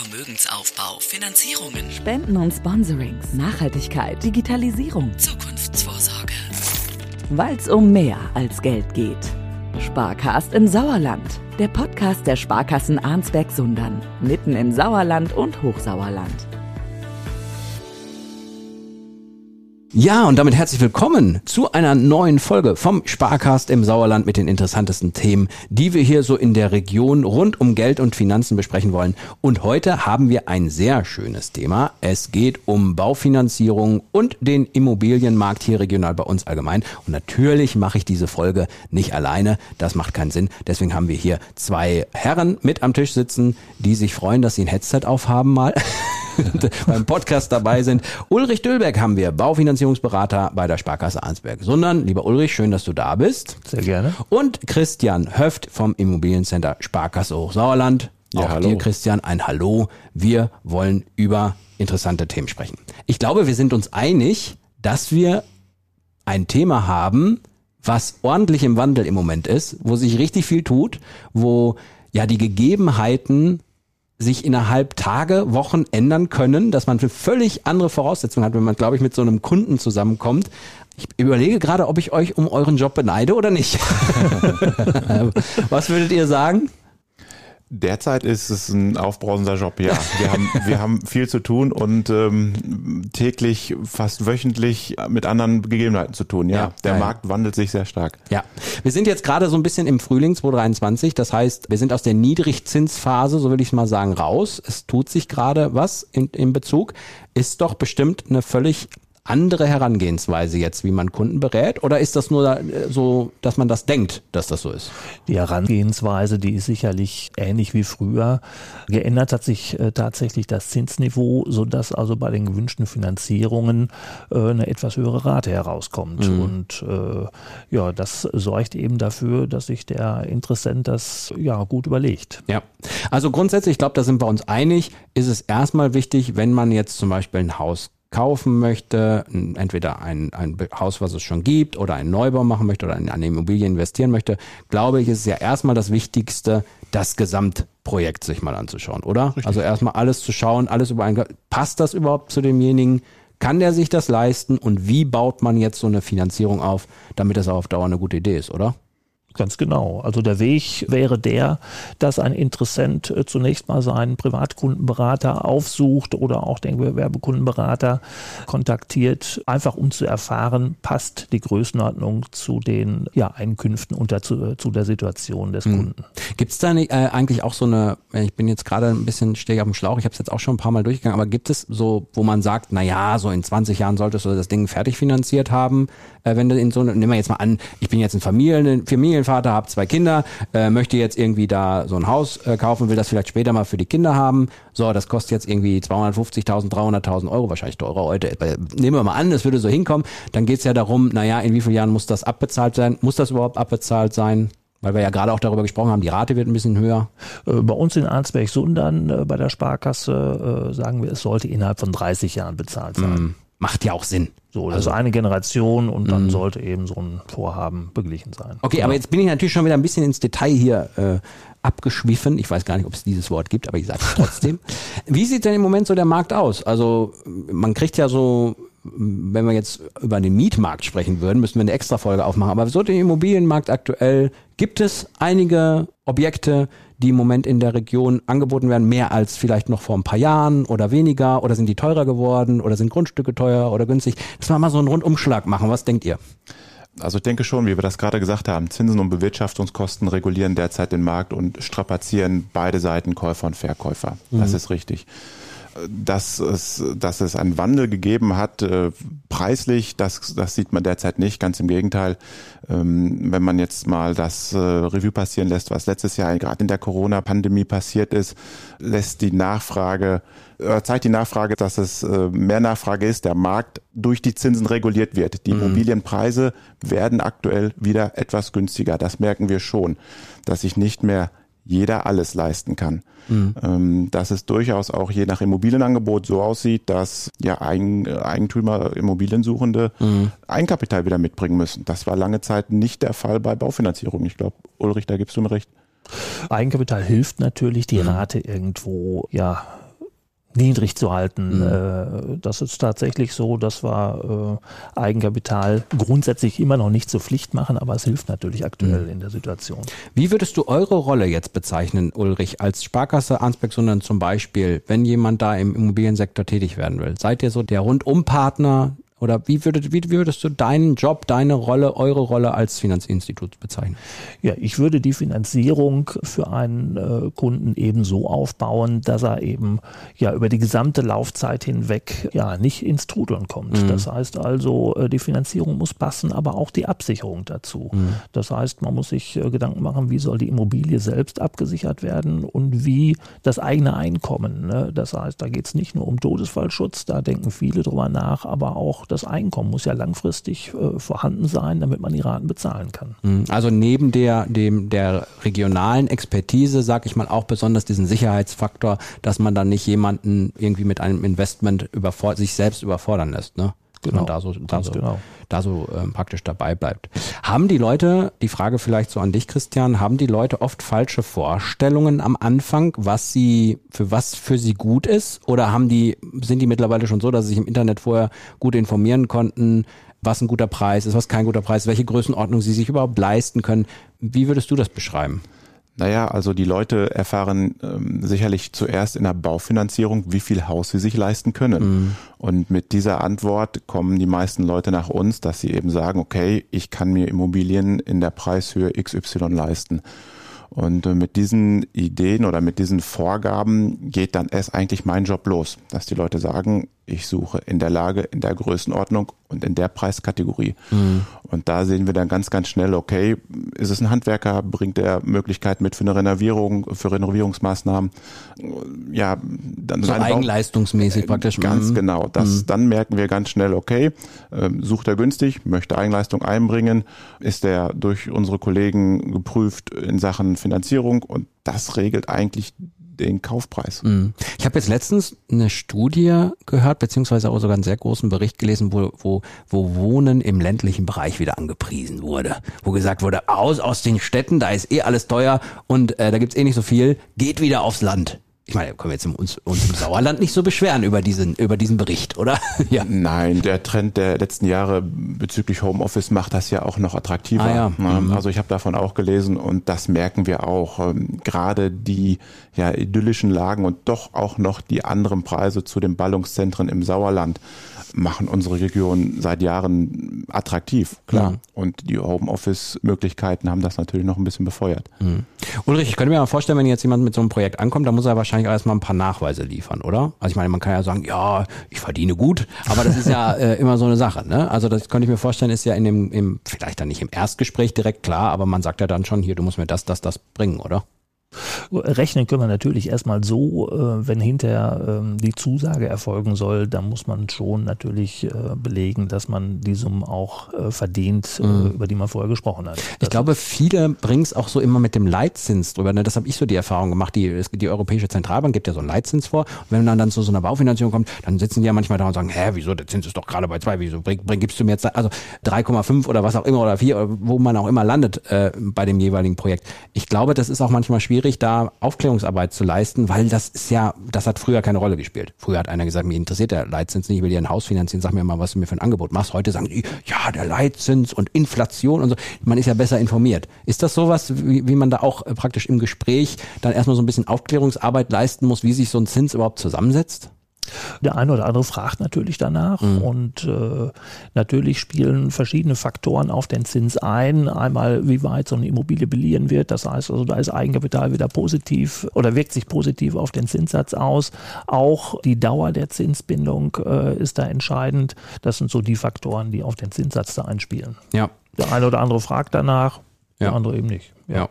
Vermögensaufbau, Finanzierungen, Spenden und Sponsorings, Nachhaltigkeit, Digitalisierung, Zukunftsvorsorge. weil es um mehr als Geld geht. Sparcast im Sauerland, der Podcast der Sparkassen Arnsberg-Sundern, mitten im Sauerland und Hochsauerland. Ja, und damit herzlich willkommen zu einer neuen Folge vom Sparcast im Sauerland mit den interessantesten Themen, die wir hier so in der Region rund um Geld und Finanzen besprechen wollen. Und heute haben wir ein sehr schönes Thema. Es geht um Baufinanzierung und den Immobilienmarkt hier regional bei uns allgemein. Und natürlich mache ich diese Folge nicht alleine. Das macht keinen Sinn. Deswegen haben wir hier zwei Herren mit am Tisch sitzen, die sich freuen, dass sie ein Headset aufhaben mal. beim Podcast dabei sind. Ulrich Döllberg haben wir, Baufinanzierungsberater bei der Sparkasse Arnsberg. Sondern, lieber Ulrich, schön, dass du da bist. Sehr gerne. Und Christian Höft vom Immobiliencenter Sparkasse Hochsauerland. Ja, Auch hallo. dir, Christian, ein Hallo. Wir wollen über interessante Themen sprechen. Ich glaube, wir sind uns einig, dass wir ein Thema haben, was ordentlich im Wandel im Moment ist, wo sich richtig viel tut, wo ja die Gegebenheiten sich innerhalb Tage, Wochen ändern können, dass man für völlig andere Voraussetzungen hat, wenn man, glaube ich, mit so einem Kunden zusammenkommt. Ich überlege gerade, ob ich euch um euren Job beneide oder nicht. Was würdet ihr sagen? Derzeit ist es ein aufbrausender Job, ja. Wir haben, wir haben viel zu tun und ähm, täglich, fast wöchentlich mit anderen Gegebenheiten zu tun, ja. Ja, Der geil. Markt wandelt sich sehr stark. Ja, wir sind jetzt gerade so ein bisschen im Frühling 2023. Das heißt, wir sind aus der Niedrigzinsphase, so will ich es mal sagen, raus. Es tut sich gerade was in, in Bezug. Ist doch bestimmt eine völlig andere Herangehensweise jetzt, wie man Kunden berät? Oder ist das nur äh, so, dass man das denkt, dass das so ist? Die Herangehensweise, die ist sicherlich ähnlich wie früher. Geändert hat sich äh, tatsächlich das Zinsniveau, sodass also bei den gewünschten Finanzierungen äh, eine etwas höhere Rate herauskommt. Und äh, ja, das sorgt eben dafür, dass sich der Interessent das ja gut überlegt. Ja, also grundsätzlich, ich glaube, da sind wir uns einig, ist es erstmal wichtig, wenn man jetzt zum Beispiel ein Haus kaufen möchte, entweder ein, ein Haus, was es schon gibt, oder einen Neubau machen möchte oder in eine Immobilie investieren möchte, glaube ich, ist es ja erstmal das Wichtigste, das Gesamtprojekt sich mal anzuschauen, oder? Also erstmal alles zu schauen, alles über einen, passt das überhaupt zu demjenigen? Kann der sich das leisten und wie baut man jetzt so eine Finanzierung auf, damit das auch auf Dauer eine gute Idee ist, oder? Ganz genau. Also der Weg wäre der, dass ein Interessent äh, zunächst mal seinen Privatkundenberater aufsucht oder auch den Gewerbekundenberater kontaktiert, einfach um zu erfahren, passt die Größenordnung zu den ja, Einkünften und dazu, zu der Situation des Kunden. Gibt es da nicht, äh, eigentlich auch so eine, äh, ich bin jetzt gerade ein bisschen stehe auf dem Schlauch, ich habe es jetzt auch schon ein paar Mal durchgegangen, aber gibt es so, wo man sagt, na ja, so in 20 Jahren solltest du das Ding fertig finanziert haben, äh, wenn du in so eine, nehmen wir jetzt mal an, ich bin jetzt ein Familien, Familienvater, habe zwei Kinder, äh, möchte jetzt irgendwie da so ein Haus äh, kaufen, will das vielleicht später mal für die Kinder haben, so, das kostet jetzt irgendwie 250.000, 300.000 Euro, wahrscheinlich teurer heute, Äh, nehmen wir mal an, das würde so hinkommen, dann geht's ja darum, naja, in wie vielen Jahren muss das abbezahlt sein, muss das überhaupt abbezahlt sein? Weil wir ja gerade auch darüber gesprochen haben, die Rate wird ein bisschen höher. Äh, Bei uns in Arnsberg-Sundern äh, bei der Sparkasse sagen wir, es sollte innerhalb von 30 Jahren bezahlt sein. Macht ja auch Sinn. So, also eine Generation und dann sollte eben so ein Vorhaben beglichen sein. Okay, aber jetzt bin ich natürlich schon wieder ein bisschen ins Detail hier äh, abgeschwiffen. Ich weiß gar nicht, ob es dieses Wort gibt, aber ich sage es trotzdem. Wie sieht denn im Moment so der Markt aus? Also man kriegt ja so, wenn wir jetzt über den Mietmarkt sprechen würden, müssen wir eine extra Folge aufmachen. Aber so den Immobilienmarkt aktuell, gibt es einige Objekte, die im Moment in der Region angeboten werden, mehr als vielleicht noch vor ein paar Jahren oder weniger? Oder sind die teurer geworden? Oder sind Grundstücke teuer oder günstig? Dass wir mal so einen Rundumschlag machen. Was denkt ihr? Also ich denke schon, wie wir das gerade gesagt haben, Zinsen und Bewirtschaftungskosten regulieren derzeit den Markt und strapazieren beide Seiten Käufer und Verkäufer. Das ist richtig. Dass es, dass es einen Wandel gegeben hat, äh, preislich, das, das sieht man derzeit nicht. Ganz im Gegenteil, ähm, wenn man jetzt mal das äh, Revue passieren lässt, was letztes Jahr gerade in der Corona-Pandemie passiert ist, lässt die Nachfrage, äh, zeigt die Nachfrage, dass es äh, mehr Nachfrage ist, der Markt durch die Zinsen reguliert wird. Die Immobilienpreise werden aktuell wieder etwas günstiger. Das merken wir schon, dass sich nicht mehr jeder alles leisten kann. Ähm, dass es durchaus auch je nach Immobilienangebot so aussieht, dass ja Eigen, Eigentümer, Immobiliensuchende Eigenkapital wieder mitbringen müssen. Das war lange Zeit nicht der Fall bei Baufinanzierung. Ich glaube, Ulrich, da gibst du mir recht. Eigenkapital hilft natürlich, die Rate irgendwo ja niedrig zu halten. Mhm. Das ist tatsächlich so, dass wir Eigenkapital grundsätzlich immer noch nicht zur Pflicht machen, aber es hilft natürlich aktuell mhm. in der Situation. Wie würdest du eure Rolle jetzt bezeichnen, Ulrich, als Sparkasse Ansbeck, sondern zum Beispiel, wenn jemand da im Immobiliensektor tätig werden will? Seid ihr so der Rundumpartner, oder wie, würdet, wie würdest du deinen Job, deine Rolle, eure Rolle als Finanzinstitut bezeichnen? Ja, ich würde die Finanzierung für einen äh, Kunden eben so aufbauen, dass er eben ja über die gesamte Laufzeit hinweg ja nicht ins Trudeln kommt. Mhm. Das heißt also, äh, die Finanzierung muss passen, aber auch die Absicherung dazu. Mhm. Das heißt, man muss sich äh, Gedanken machen, wie soll die Immobilie selbst abgesichert werden und wie das eigene Einkommen. Ne? Das heißt, da geht es nicht nur um Todesfallschutz, da denken viele drüber nach, aber auch das Einkommen muss ja langfristig äh, vorhanden sein, damit man die Raten bezahlen kann. Mhm. Also neben der, dem, der regionalen Expertise, sage ich mal, auch besonders diesen Sicherheitsfaktor, dass man dann nicht jemanden irgendwie mit einem Investment sich selbst überfordern lässt. Ne? Genau, da so, da so, genau. da so ähm, praktisch dabei bleibt. Haben die Leute, die Frage vielleicht so an dich, Christian, haben die Leute oft falsche Vorstellungen am Anfang, was sie, für was für sie gut ist? Oder haben die, sind die mittlerweile schon so, dass sie sich im Internet vorher gut informieren konnten, was ein guter Preis ist, was kein guter Preis ist, welche Größenordnung sie sich überhaupt leisten können? Wie würdest du das beschreiben? Naja, also die Leute erfahren ähm, sicherlich zuerst in der Baufinanzierung, wie viel Haus sie sich leisten können. Mhm. Und mit dieser Antwort kommen die meisten Leute nach uns, dass sie eben sagen, okay, ich kann mir Immobilien in der Preishöhe XY leisten. Und äh, mit diesen Ideen oder mit diesen Vorgaben geht dann erst eigentlich mein Job los, dass die Leute sagen, ich suche in der Lage, in der Größenordnung und in der Preiskategorie. Mhm. Und da sehen wir dann ganz, ganz schnell, okay, ist es ein Handwerker, bringt er Möglichkeit mit für eine Renovierung, für Renovierungsmaßnahmen? Ja, dann so eigenleistungsmäßig Bau praktisch. Ganz mhm. genau. Das, mhm. Dann merken wir ganz schnell, okay, äh, sucht er günstig, möchte Eigenleistung einbringen, ist er durch unsere Kollegen geprüft in Sachen Finanzierung und das regelt eigentlich den Kaufpreis. Mhm. Ich habe jetzt letztens eine Studie gehört, beziehungsweise auch sogar einen sehr großen Bericht gelesen, wo, wo, wo Wohnen im ländlichen Bereich wieder angepriesen wurde. Wo gesagt wurde, aus aus den Städten, da ist eh alles teuer und äh, da gibt's eh nicht so viel, geht wieder aufs Land. Ich meine, können wir jetzt uns, uns im Sauerland nicht so beschweren über diesen, über diesen Bericht, oder? ja. Nein, der Trend der letzten Jahre bezüglich Homeoffice macht das ja auch noch attraktiver. Ah, ja. mhm. Also ich habe davon auch gelesen und das merken wir auch. Ähm, gerade die ja, idyllischen Lagen und doch auch noch die anderen Preise zu den Ballungszentren im Sauerland machen unsere Region seit Jahren attraktiv, klar. Mhm. Und die Homeoffice-Möglichkeiten haben das natürlich noch ein bisschen befeuert. Mhm. Ulrich, ich könnte mir mal vorstellen, wenn jetzt jemand mit so einem Projekt ankommt, da muss er wahrscheinlich erstmal ein paar Nachweise liefern, oder? Also ich meine, man kann ja sagen, ja, ich verdiene gut, aber das ist ja äh, immer so eine Sache. Ne? Also das könnte ich mir vorstellen, ist ja in dem, im, vielleicht dann nicht im Erstgespräch direkt klar, aber man sagt ja dann schon, hier, du musst mir das, das, das bringen, oder? Rechnen können wir natürlich erstmal so, äh, wenn hinterher ähm, die Zusage erfolgen soll, dann muss man schon natürlich äh, belegen, dass man die Summen auch äh, verdient, mhm. über die man vorher gesprochen hat. Das ich glaube, viele bringen es auch so immer mit dem Leitzins drüber. Ne? Das habe ich so die Erfahrung gemacht. Die, die Europäische Zentralbank gibt ja so einen Leitzins vor. Und wenn man dann zu so einer Baufinanzierung kommt, dann sitzen die ja manchmal da und sagen, hä, wieso, der Zins ist doch gerade bei zwei, wieso bring, bring, gibst du mir jetzt, also 3,5 oder was auch immer oder 4, wo man auch immer landet äh, bei dem jeweiligen Projekt. Ich glaube, das ist auch manchmal schwierig schwierig, Aufklärungsarbeit zu leisten, weil das ist ja, das hat früher keine Rolle gespielt. Früher hat einer gesagt, mir interessiert der Leitzins nicht, ich will dir ein Haus finanzieren, sag mir mal, was du mir für ein Angebot machst. Heute sagen die, ja, der Leitzins und Inflation und so. Man ist ja besser informiert. Ist das sowas, wie, wie man da auch äh, praktisch im Gespräch dann erstmal so ein bisschen Aufklärungsarbeit leisten muss, wie sich so ein Zins überhaupt zusammensetzt? Der eine oder andere fragt natürlich danach mhm. und äh, natürlich spielen verschiedene Faktoren auf den Zins ein. Einmal, wie weit so eine Immobilie beliehen wird. Das heißt also, da ist Eigenkapital wieder positiv oder wirkt sich positiv auf den Zinssatz aus. Auch die Dauer der Zinsbindung äh, ist da entscheidend. Das sind so die Faktoren, die auf den Zinssatz da einspielen. Ja. Der eine oder andere fragt danach, ja. der andere eben nicht. ja. ja.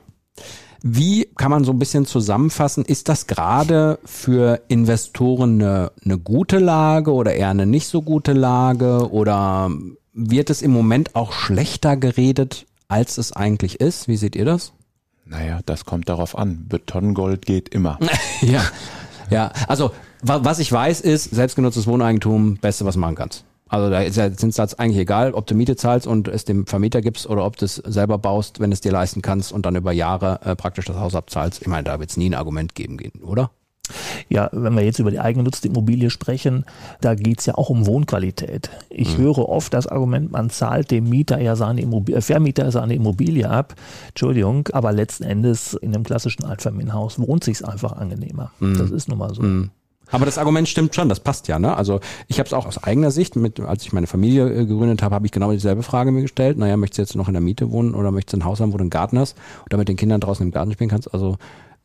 Wie kann man so ein bisschen zusammenfassen? Ist das gerade für Investoren eine, eine gute Lage oder eher eine nicht so gute Lage? Oder wird es im Moment auch schlechter geredet, als es eigentlich ist? Wie seht ihr das? Naja, das kommt darauf an. Betongold geht immer. ja. Ja, also was ich weiß ist, selbstgenutztes Wohneigentum, beste, was machen kannst. Also da ist der Zinssatz eigentlich egal, ob du Miete zahlst und es dem Vermieter gibst oder ob du es selber baust, wenn es dir leisten kannst und dann über Jahre äh, praktisch das Haus abzahlst. Ich meine, da wird es nie ein Argument geben gehen, oder? Ja, wenn wir jetzt über die eigengenutzte Immobilie sprechen, da geht es ja auch um Wohnqualität. Ich mhm. höre oft das Argument, man zahlt dem Mieter ja seine Immobilie, äh, Vermieter seine Immobilie ab. Entschuldigung, aber letzten Endes in einem klassischen Altfamilienhaus wohnt sich einfach angenehmer. Mhm. Das ist nun mal so. Mhm. Aber das Argument stimmt schon, das passt ja. Ne? Also ich habe es auch aus eigener Sicht, mit, als ich meine Familie äh, gegründet habe, habe ich genau dieselbe Frage mir gestellt. Naja, möchtest du jetzt noch in der Miete wohnen oder möchtest du ein Haus haben, wo du einen Garten hast und damit den Kindern draußen im Garten spielen kannst? Also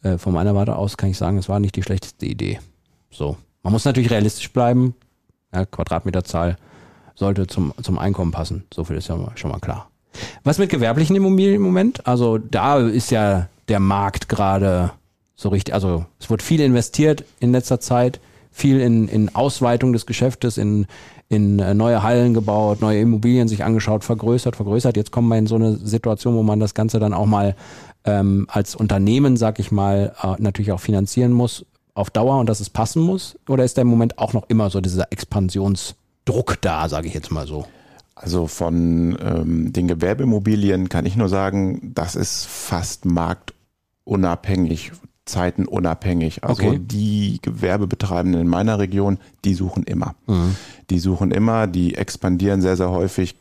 äh, von meiner Warte aus kann ich sagen, es war nicht die schlechteste Idee. So. Man muss natürlich realistisch bleiben. Ja, Quadratmeterzahl sollte zum, zum Einkommen passen. So viel ist ja schon mal klar. Was mit gewerblichen Immobilien im Moment? Also da ist ja der Markt gerade so richtig, also es wird viel investiert in letzter Zeit, viel in, in Ausweitung des Geschäftes, in, in äh, neue Hallen gebaut, neue Immobilien sich angeschaut, vergrößert, vergrößert. Jetzt kommen wir in so eine Situation, wo man das Ganze dann auch mal ähm, als Unternehmen, sag ich mal, äh, natürlich auch finanzieren muss auf Dauer und dass es passen muss? Oder ist da im Moment auch noch immer so dieser Expansionsdruck da, sage ich jetzt mal so? Also von ähm, den Gewerbeimmobilien kann ich nur sagen, das ist fast marktunabhängig zeitenunabhängig. Also okay. die Gewerbebetreibenden in meiner Region, die suchen immer. Mhm. Die suchen immer, die expandieren sehr, sehr häufig.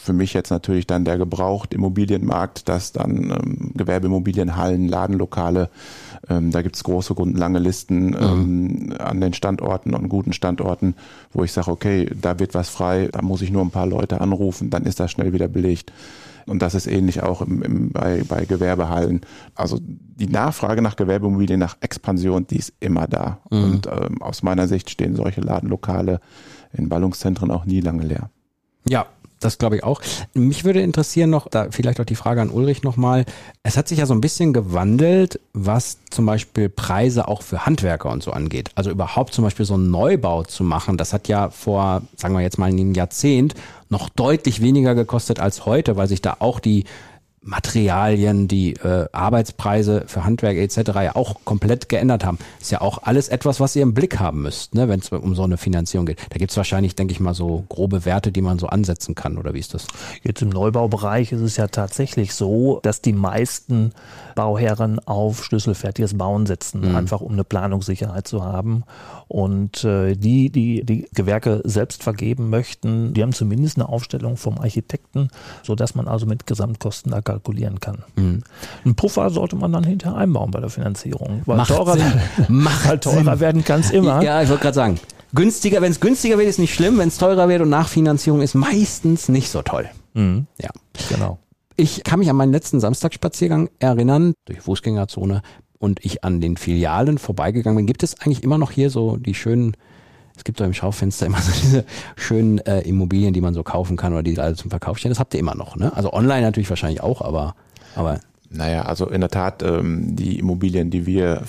Für mich jetzt natürlich dann der Gebraucht-Immobilienmarkt, dass dann ähm, Gewerbeimmobilienhallen, Ladenlokale, ähm, da gibt's große und lange Listen mhm. ähm, an den Standorten und guten Standorten, wo ich sage, okay, da wird was frei, da muss ich nur ein paar Leute anrufen, dann ist das schnell wieder belegt. Und das ist ähnlich auch im, im, bei, bei Gewerbehallen. Also die Nachfrage nach Gewerbeimmobilien, nach Expansion, die ist immer da. Mhm. Und ähm, aus meiner Sicht stehen solche Ladenlokale in Ballungszentren auch nie lange leer. Ja, das glaube ich auch. Mich würde interessieren noch, da vielleicht auch die Frage an Ulrich nochmal. Es hat sich ja so ein bisschen gewandelt, was zum Beispiel Preise auch für Handwerker und so angeht. Also überhaupt zum Beispiel so einen Neubau zu machen, das hat ja vor, sagen wir jetzt mal, einem Jahrzehnt noch deutlich weniger gekostet als heute, weil sich da auch die Materialien, die äh, Arbeitspreise für Handwerk etc. ja auch komplett geändert haben. Ist ja auch alles etwas, was ihr im Blick haben müsst, ne, wenn es um so eine Finanzierung geht. Da gibt es wahrscheinlich, denke ich mal, so grobe Werte, die man so ansetzen kann, oder wie ist das? Jetzt im Neubaubereich ist es ja tatsächlich so, dass die meisten Bauherren auf schlüsselfertiges Bauen setzen, mhm. einfach um eine Planungssicherheit zu haben. Und äh, die, die die Gewerke selbst vergeben möchten, die haben zumindest eine Aufstellung vom Architekten, sodass man also mit Gesamtkosten da kalkulieren kann. Mhm. Ein Puffer sollte man dann hinterher einbauen bei der Finanzierung. Weil Macht teurer, Macht teurer Sinn. werden kann es immer. Ja, ich wollte gerade sagen. Günstiger, wenn es günstiger wird, ist nicht schlimm. Wenn es teurer wird und Nachfinanzierung ist meistens nicht so toll. Mhm. Ja, genau. Ich kann mich an meinen letzten Samstagsspaziergang erinnern, durch Fußgängerzone, und ich an den Filialen vorbeigegangen bin. Gibt es eigentlich immer noch hier so die schönen es gibt doch im Schaufenster immer so diese schönen äh, Immobilien, die man so kaufen kann oder die alle zum Verkauf stehen. Das habt ihr immer noch, ne? Also online natürlich wahrscheinlich auch, aber, aber. Naja, also in der Tat, ähm, die Immobilien, die wir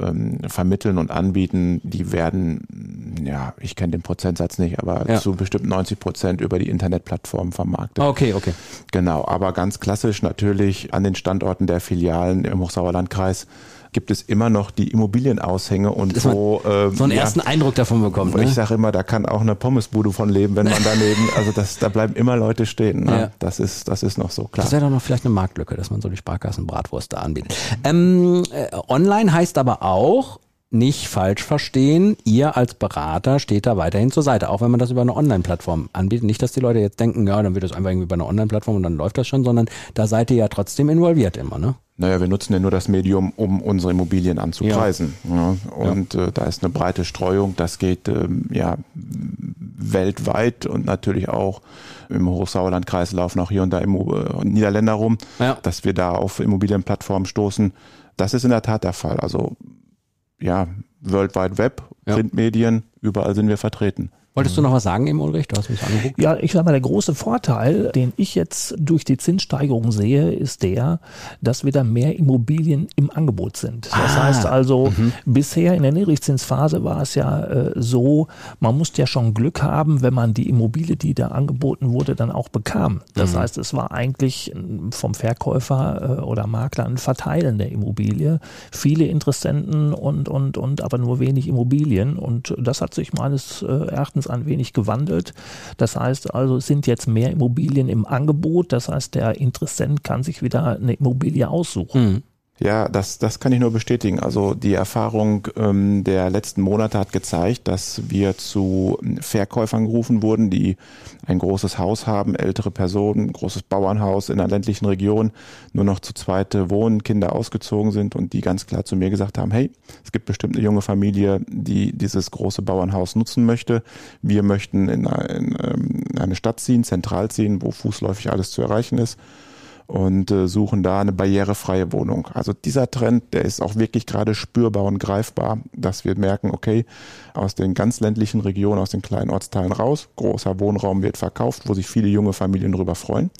ähm, vermitteln und anbieten, die werden, ja, ich kenne den Prozentsatz nicht, aber ja. zu bestimmt 90 Prozent über die Internetplattform vermarktet. Okay, okay. Genau, aber ganz klassisch natürlich an den Standorten der Filialen im Hochsauerlandkreis gibt es immer noch die Immobilienaushänge und Dass wo äh, so einen ja, ersten Eindruck davon bekommt. Ne? Ich sage immer, da kann auch eine Pommesbude von leben, wenn man daneben, also das, da bleiben immer Leute stehen. Ne? Ja. Das ist, das ist noch so klar. Das wäre doch noch vielleicht eine Marktlücke, dass man so die Sparkassenbratwurst da anbietet. Ähm, äh, online heißt aber auch, nicht falsch verstehen, ihr als Berater steht da weiterhin zur Seite, auch wenn man das über eine Online-Plattform anbietet. Nicht, dass die Leute jetzt denken, ja, dann wird das einfach irgendwie über eine Online-Plattform und dann läuft das schon, sondern da seid ihr ja trotzdem involviert immer, ne? Naja, wir nutzen ja nur das Medium, um unsere Immobilien anzupreisen. Ja. Ja, und ja. Äh, da ist eine breite Streuung. Das geht ähm, ja weltweit und natürlich auch im Hochsauerlandkreis laufen auch hier und da im, äh, Niederländer rum, dass wir da auf Immobilienplattformen stoßen. Das ist in der Tat der Fall. Also ja, World Wide Web, Printmedien, überall sind wir vertreten. Wolltest du noch was sagen, eben Ulrich? Du hast mich angeguckt. Ja, ich sage mal, der große Vorteil, den ich jetzt durch die Zinssteigerung sehe, ist der, dass wieder mehr Immobilien im Angebot sind. Das ah, heißt also, mhm. bisher in der Niedrigzinsphase war es ja äh, so, man musste ja schon Glück haben, wenn man die Immobilie, die da angeboten wurde, dann auch bekam. Das mhm. heißt, es war eigentlich vom Verkäufer äh, oder Makler ein Verteilen der Immobilie. Viele Interessenten und, und, und aber nur wenig Immobilien. Und das hat sich meines äh, Erachtens Erachtens ein wenig gewandelt. Das heißt also, es sind jetzt mehr Immobilien im Angebot. Das heißt, der Interessent kann sich wieder eine Immobilie aussuchen. Mhm. Ja, das, das kann ich nur bestätigen. Also die Erfahrung ähm, der letzten Monate hat gezeigt, dass wir zu Verkäufern gerufen wurden, die ein großes Haus haben, ältere Personen, großes Bauernhaus in einer ländlichen Region, nur noch zu zweite wohnen, Kinder ausgezogen sind und die ganz klar zu mir gesagt haben, hey, es gibt bestimmt eine junge Familie, die dieses große Bauernhaus nutzen möchte. Wir möchten in ähm, eine Stadt ziehen, zentral ziehen, wo fußläufig alles zu erreichen ist und äh, suchen da eine barrierefreie Wohnung. Also dieser Trend, der ist auch wirklich gerade spürbar und greifbar, dass wir merken, okay, aus den ganz ländlichen Regionen, aus den kleinen Ortsteilen raus, großer Wohnraum wird verkauft, wo sich viele junge Familien darüber freuen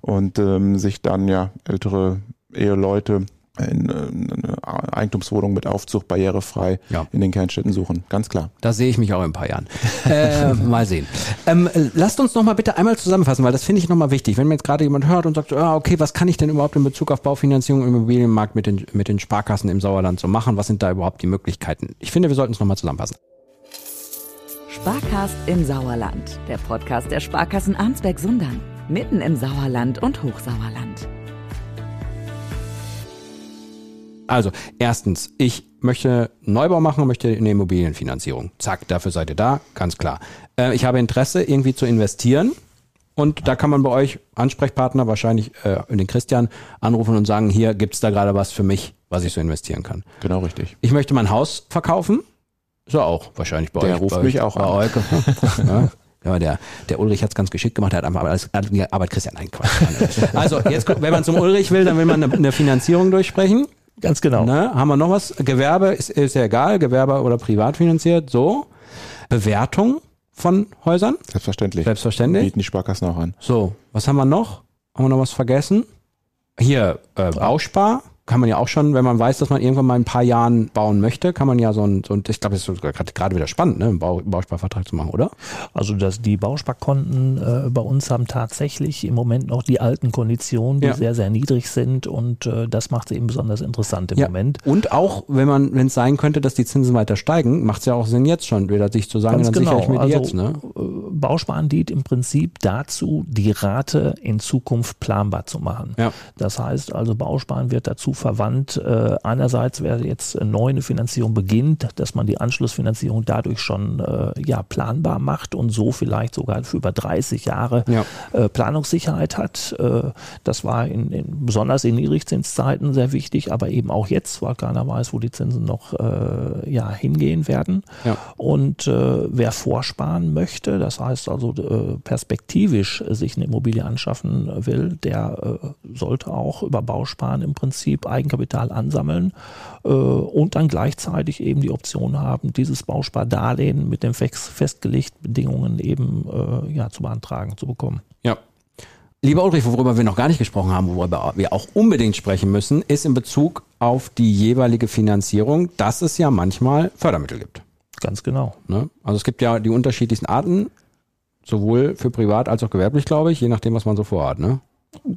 und ähm, sich dann ja ältere Eheleute in, eine Eigentumswohnung mit Aufzug barrierefrei ja. in den Kernstädten suchen. Ganz klar. Da sehe ich mich auch in ein paar Jahren. äh, mal sehen. Ähm, lasst uns noch mal bitte einmal zusammenfassen, weil das finde ich noch mal wichtig. Wenn mir jetzt gerade jemand hört und sagt, ah, okay, was kann ich denn überhaupt in Bezug auf Baufinanzierung im Immobilienmarkt mit den, mit den Sparkassen im Sauerland so machen? Was sind da überhaupt die Möglichkeiten? Ich finde, wir sollten es noch mal zusammenfassen. Sparkast im Sauerland. Der Podcast der Sparkassen Arnsberg-Sundern. Mitten im Sauerland und Hochsauerland. Also, erstens, ich möchte Neubau machen, möchte eine Immobilienfinanzierung. Zack, dafür seid ihr da, ganz klar. Äh, ich habe Interesse, irgendwie zu investieren. Und da kann man bei euch Ansprechpartner, wahrscheinlich äh, den Christian, anrufen und sagen, hier gibt's da gerade was für mich, was ich so investieren kann. Genau richtig. Ich möchte mein Haus verkaufen. So auch wahrscheinlich bei der euch. Der ruft bei mich auch an. ja. Ja, der, der Ulrich hat es ganz geschickt gemacht, er hat einfach alles, aber Christian, nein, Quatsch. Also, jetzt, wenn man zum Ulrich will, dann will man eine, eine Finanzierung durchsprechen. Ganz genau. Ne? Haben wir noch was? Gewerbe ist, ist ja egal, Gewerbe oder privat finanziert. So. Bewertung von Häusern? Selbstverständlich. Selbstverständlich. Bieten die Sparkassen auch an. So, was haben wir noch? Haben wir noch was vergessen? Hier, äh, Bauspar kann man ja auch schon, wenn man weiß, dass man irgendwann mal ein paar Jahren bauen möchte, kann man ja so ein, so ein ich glaube, das ist gerade wieder spannend, ne, einen Bau, Bausparvertrag zu machen, oder? Also dass die Bausparkonten äh, bei uns haben tatsächlich im Moment noch die alten Konditionen, die ja. sehr, sehr niedrig sind und äh, das macht es eben besonders interessant im ja. Moment. Und auch, wenn man, wenn es sein könnte, dass die Zinsen weiter steigen, macht es ja auch Sinn jetzt schon, wieder sich zu sagen, Ganz dann genau. sichere ich mir also, jetzt. Ne? Äh, Bausparen dient im Prinzip dazu, die Rate in Zukunft planbar zu machen. Ja. Das heißt also, Bausparen wird dazu verwandt, äh, einerseits, wer jetzt neu eine Finanzierung beginnt, dass man die Anschlussfinanzierung dadurch schon äh, ja, planbar macht und so vielleicht sogar für über 30 Jahre ja. äh, Planungssicherheit hat. Das war in, in, besonders in Niedrigzinszeiten sehr wichtig, aber eben auch jetzt, weil keiner weiß, wo die Zinsen noch ja, hingehen werden. Ja. Und wer vorsparen möchte, das heißt also perspektivisch sich eine Immobilie anschaffen will, der sollte auch über Bausparen im Prinzip Eigenkapital an ansammeln äh, und dann gleichzeitig eben die Option haben, dieses Bauspardarlehen mit den festgelegten Bedingungen eben äh, ja, zu beantragen, zu bekommen. Ja. Lieber Ulrich, worüber wir noch gar nicht gesprochen haben, worüber wir auch unbedingt sprechen müssen, ist in Bezug auf die jeweilige Finanzierung, dass es ja manchmal Fördermittel gibt. Ganz genau. Ne? Also es gibt ja die unterschiedlichsten Arten, sowohl für privat als auch gewerblich, glaube ich, je nachdem, was man so vorhat. Ne?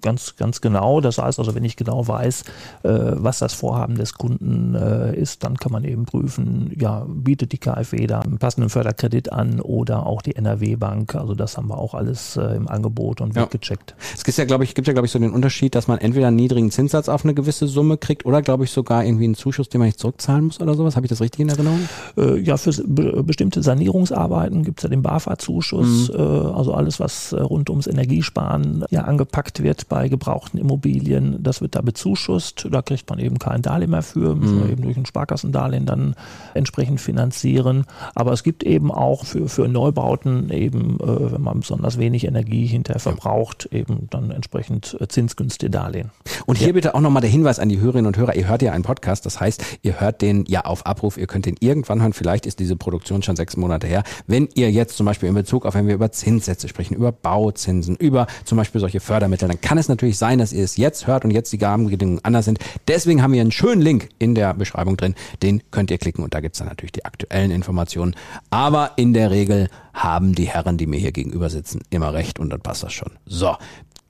Ganz, ganz genau. Das heißt also, wenn ich genau weiß, äh, was das Vorhaben des Kunden äh, ist, dann kann man eben prüfen, ja, bietet die KfW da einen passenden Förderkredit an oder auch die NRW-Bank. Also das haben wir auch alles äh, im Angebot und wird ja. gecheckt. Es gibt ja, glaube ich, gibt ja, glaube ich, so den Unterschied, dass man entweder einen niedrigen Zinssatz auf eine gewisse Summe kriegt oder, glaube ich, sogar irgendwie einen Zuschuss, den man nicht zurückzahlen muss oder sowas. Habe ich das richtig in Erinnerung? Äh, ja, für be bestimmte Sanierungsarbeiten gibt es ja den BAFA-Zuschuss. Mhm. Äh, also alles, was äh, rund ums Energiesparen ja angepackt wird bei gebrauchten Immobilien, das wird da bezuschusst. Da kriegt man eben kein Darlehen mehr für, müssen mhm. wir eben durch ein Sparkassendarlehen dann entsprechend finanzieren. Aber es gibt eben auch für, für Neubauten eben, äh, wenn man besonders wenig Energie hinterher verbraucht, eben dann entsprechend äh, zinsgünstige Darlehen. Und hier ja. bitte auch nochmal der Hinweis an die Hörerinnen und Hörer, ihr hört ja einen Podcast, das heißt, ihr hört den ja auf Abruf, ihr könnt den irgendwann hören, vielleicht ist diese Produktion schon sechs Monate her. Wenn ihr jetzt zum Beispiel in Bezug auf, wenn wir über Zinssätze sprechen, über Bauzinsen, über zum Beispiel solche Fördermittel, dann kann es natürlich sein, dass ihr es jetzt hört und jetzt die Rahmenbedingungen anders sind. Deswegen haben wir einen schönen Link in der Beschreibung drin. Den könnt ihr klicken und da gibt's dann natürlich die aktuellen Informationen. Aber in der Regel haben die Herren, die mir hier gegenüber sitzen, immer recht und dann passt das schon. So.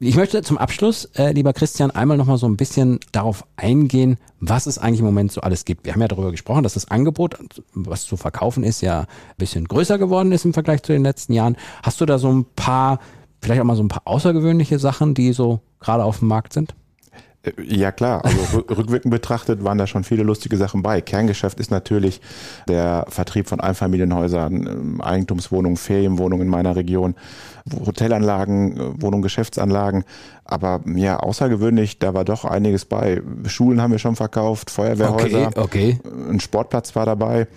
Ich möchte zum Abschluss, äh, lieber Christian, einmal nochmal so ein bisschen darauf eingehen, was es eigentlich im Moment so alles gibt. Wir haben ja darüber gesprochen, dass das Angebot, was zu verkaufen ist, ja ein bisschen größer geworden ist im Vergleich zu den letzten Jahren. Hast du da so ein paar vielleicht auch mal so ein paar außergewöhnliche Sachen, die so gerade auf dem Markt sind? Äh, ja klar, also rückwirkend betrachtet waren da schon viele lustige Sachen bei. Kerngeschäft ist natürlich der Vertrieb von Einfamilienhäusern, ähm, Eigentumswohnungen, Ferienwohnungen in meiner Region, Hotelanlagen, äh, Wohnungen, Geschäftsanlagen. Aber ja, außergewöhnlich, da war doch einiges bei. Schulen haben wir schon verkauft, Feuerwehrhäuser, Okay, okay. ein Sportplatz war dabei.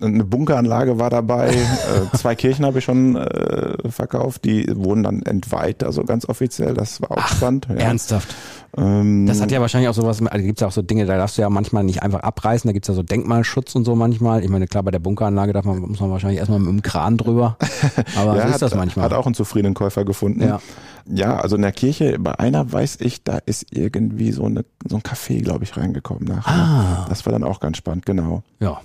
Eine Bunkeranlage war dabei, äh, zwei Kirchen habe ich schon äh, verkauft, die wurden dann entweiht, also ganz offiziell, das war auch spannend. Ja. Ernsthaft. Ähm, Das hat ja wahrscheinlich auch sowas, also gibt es ja auch so Dinge, da darfst du ja manchmal nicht einfach abreißen, da gibt es ja so Denkmalschutz und so manchmal. Ich meine, klar, bei der Bunkeranlage darf man, muss man wahrscheinlich erstmal mit dem Kran drüber. Aber ja, so ist hat, das manchmal. Hat auch einen zufriedenen Käufer gefunden. Ja. ja, also in der Kirche, bei einer weiß ich, da ist irgendwie so, eine, so ein Café, glaube ich, reingekommen nachher. Ah. Das war dann auch ganz spannend, genau. Ja.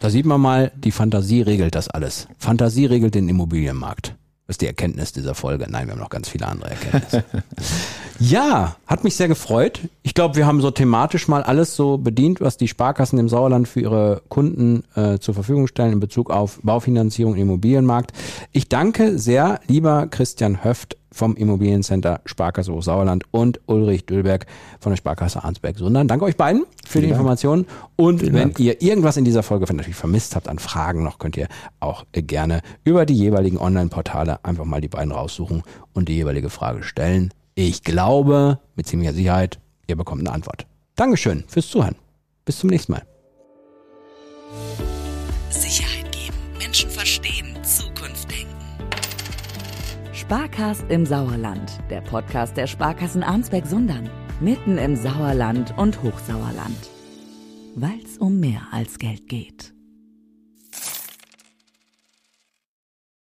Da sieht man mal, die Fantasie regelt das alles. Fantasie regelt den Immobilienmarkt. Das ist die Erkenntnis dieser Folge. Nein, wir haben noch ganz viele andere Erkenntnisse. ja, hat mich sehr gefreut. Ich glaube, wir haben so thematisch mal alles so bedient, was die Sparkassen im Sauerland für ihre Kunden äh, zur Verfügung stellen in Bezug auf Baufinanzierung im Immobilienmarkt. Ich danke sehr, lieber Christian Höft vom Immobiliencenter Sparkasse Hochsauerland und Ulrich Dülberg von der Sparkasse Arnsberg-Sundern. Danke euch beiden für die Informationen. Und wenn ihr irgendwas in dieser Folge natürlich vermisst habt an Fragen noch, könnt ihr auch gerne über die jeweiligen Online-Portale einfach mal die beiden raussuchen und die jeweilige Frage stellen. Ich glaube, mit ziemlicher Sicherheit, ihr bekommt eine Antwort. Dankeschön fürs Zuhören. Bis zum nächsten Mal. Sicherheit geben, Menschen verstehen. Sparkast im Sauerland, der Podcast der Sparkassen Arnsberg-Sundern. Mitten im Sauerland und Hochsauerland. Weil's um mehr als Geld geht.